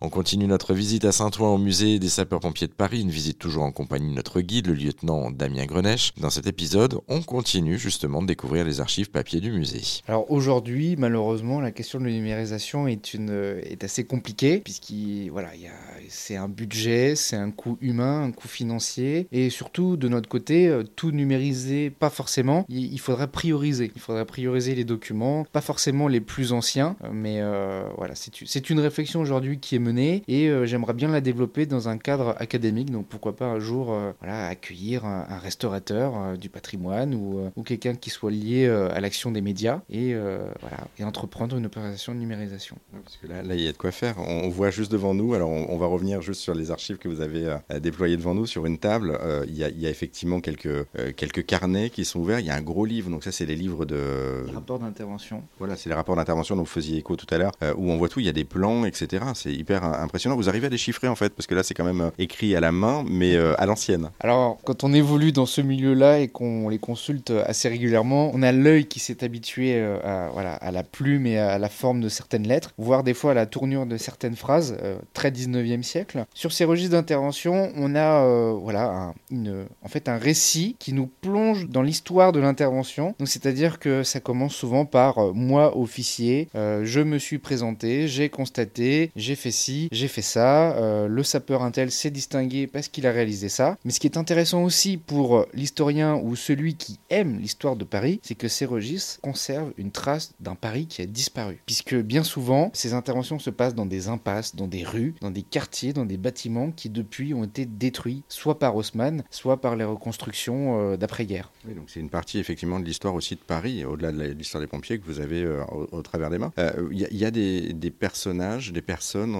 On continue notre visite à Saint-Ouen au musée des sapeurs-pompiers de Paris, une visite toujours en compagnie de notre guide, le lieutenant Damien Greneche. Dans cet épisode, on continue justement de découvrir les archives papier du musée. Alors aujourd'hui, malheureusement, la question de la numérisation est, assez compliquée, puisqu'il voilà, c'est un budget, c'est un coût humain, un coût financier, et surtout de notre côté, euh, tout numériser, pas forcément, il, faudrait prioriser. Il faudrait prioriser les documents, pas forcément les plus anciens, euh, mais euh, voilà, c'est une réflexion aujourd'hui qui est et euh, j'aimerais bien la développer dans un cadre académique. Donc pourquoi pas un jour euh, voilà, accueillir un, restaurateur euh, du patrimoine ou, ou quelqu'un qui soit lié à l'action des médias et, voilà, et entreprendre une opération de numérisation. Parce que là, là, il y a de quoi faire. On voit juste devant nous, alors on, va revenir juste sur les archives que vous avez déployées devant nous sur une table. il, y a, il, y a, effectivement quelques, quelques carnets qui sont ouverts. Il y a un gros livre, donc ça c'est les livres de... Les rapports d'intervention. Voilà, c'est les rapports d'intervention dont vous faisiez écho tout à l'heure, où on voit tout, il y a des plans, etc. C'est hyper impressionnant. Vous arrivez à déchiffrer en fait, parce que là c'est quand même euh, écrit à la main, mais euh, à l'ancienne. Alors quand on évolue dans ce milieu-là et qu'on les consulte assez régulièrement, on a l'œil qui s'est habitué euh, à, voilà, à la plume et à la forme de certaines lettres, voire des fois à la tournure de certaines phrases, très 19e siècle. Sur ces registres d'intervention, on a voilà, un, une, en fait un récit qui nous plonge dans l'histoire de l'intervention. C'est-à-dire que ça commence souvent par moi officier, je me suis présenté, j'ai constaté, j'ai fait ci j'ai fait ça, euh, le sapeur intel s'est distingué parce qu'il a réalisé ça. Mais ce qui est intéressant aussi pour l'historien ou celui qui aime l'histoire de Paris, c'est que ces registres conservent une trace d'un Paris qui a disparu. Puisque bien souvent, ces interventions se passent dans des impasses, dans des rues, dans des quartiers, dans des bâtiments qui depuis ont été détruits, soit par Haussmann, soit par les reconstructions euh, d'après-guerre. Oui, donc c'est une partie effectivement de l'histoire aussi de Paris, au-delà de l'histoire des pompiers que vous avez euh, au, travers des mains. Il y, a des, personnages, des personnes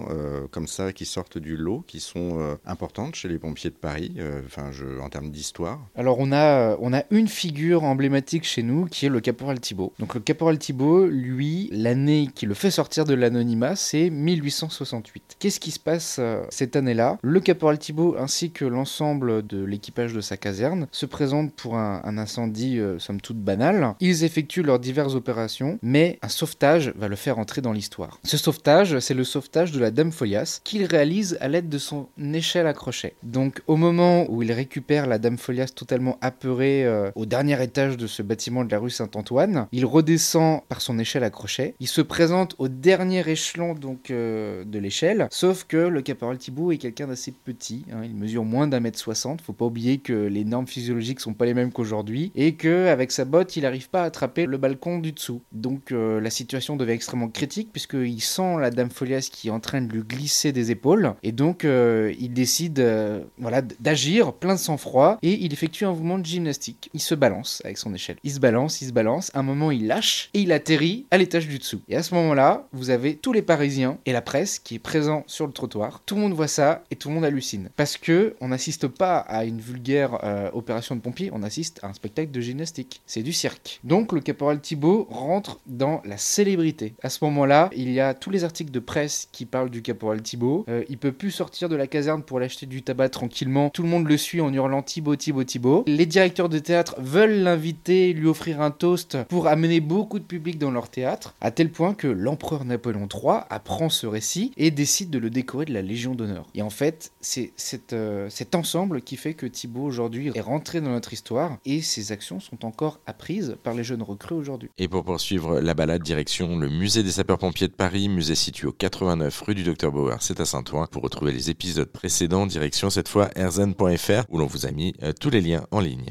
comme ça qui sortent du lot, qui sont euh, importantes chez les pompiers de Paris, euh, enfin, en termes d'histoire Alors, on a, on a une figure emblématique chez nous qui est le caporal Thibault. Donc, le caporal Thibault, lui, l'année qui le fait sortir de l'anonymat, c'est 1868. Qu'est-ce qui se passe cette année-là? Le caporal Thibault ainsi que l'ensemble de l'équipage de sa caserne se présentent pour un incendie, somme toute banal. Ils effectuent leurs diverses opérations, mais un sauvetage va le faire entrer dans l'histoire. Ce sauvetage, c'est le sauvetage de la Dame Folias, qu'il réalise à l'aide de son échelle à crochet. Donc au moment où il récupère la Dame Folias totalement apeurée euh, au dernier étage de ce bâtiment de la rue Saint-Antoine, il redescend par son échelle à crochet, il se présente au dernier échelon donc euh, de l'échelle, sauf que le caporal Thibault est quelqu'un d'assez petit, hein. il mesure moins d'un mètre soixante, faut pas oublier que les normes physiologiques sont pas les mêmes qu'aujourd'hui, et que avec sa botte il n'arrive pas à attraper le balcon du dessous. Donc euh, la situation devient extrêmement critique puisqu'il sent la Dame Folias qui est en train de lui glisser des épaules. Et donc, euh, il décide euh, voilà, d'agir plein de sang-froid et il effectue un mouvement de gymnastique. Il se balance avec son échelle. Il se balance, il se balance. Un moment, il lâche et il atterrit à l'étage du dessous. Et à ce moment-là, vous avez tous les Parisiens et la presse qui est présent sur le trottoir. Tout le monde voit ça et tout le monde hallucine. Parce que on n'assiste pas à une vulgaire euh, opération de pompier, on assiste à un spectacle de gymnastique. C'est du cirque. Donc, le caporal Thibault rentre dans la célébrité. À ce moment-là, il y a tous les articles de presse qui parlent du caporal Thibaut. Euh, il peut plus sortir de la caserne pour l'acheter du tabac tranquillement. Tout le monde le suit en hurlant Thibaut, Thibaut, Thibaut. Les directeurs de théâtre veulent l'inviter, lui offrir un toast pour amener beaucoup de public dans leur théâtre, à tel point que l'empereur Napoléon III apprend ce récit et décide de le décorer de la Légion d'honneur. Et en fait, c'est euh, cet ensemble qui fait que Thibaut aujourd'hui est rentré dans notre histoire et ses actions sont encore apprises par les jeunes recrues aujourd'hui. Et pour poursuivre la balade direction le musée des sapeurs-pompiers de Paris, musée situé au 89 rue du Docteur Bauer, c'est à Saint-Ouen. Pour retrouver les épisodes précédents, direction cette fois erzen.fr où l'on vous a mis euh, tous les liens en ligne.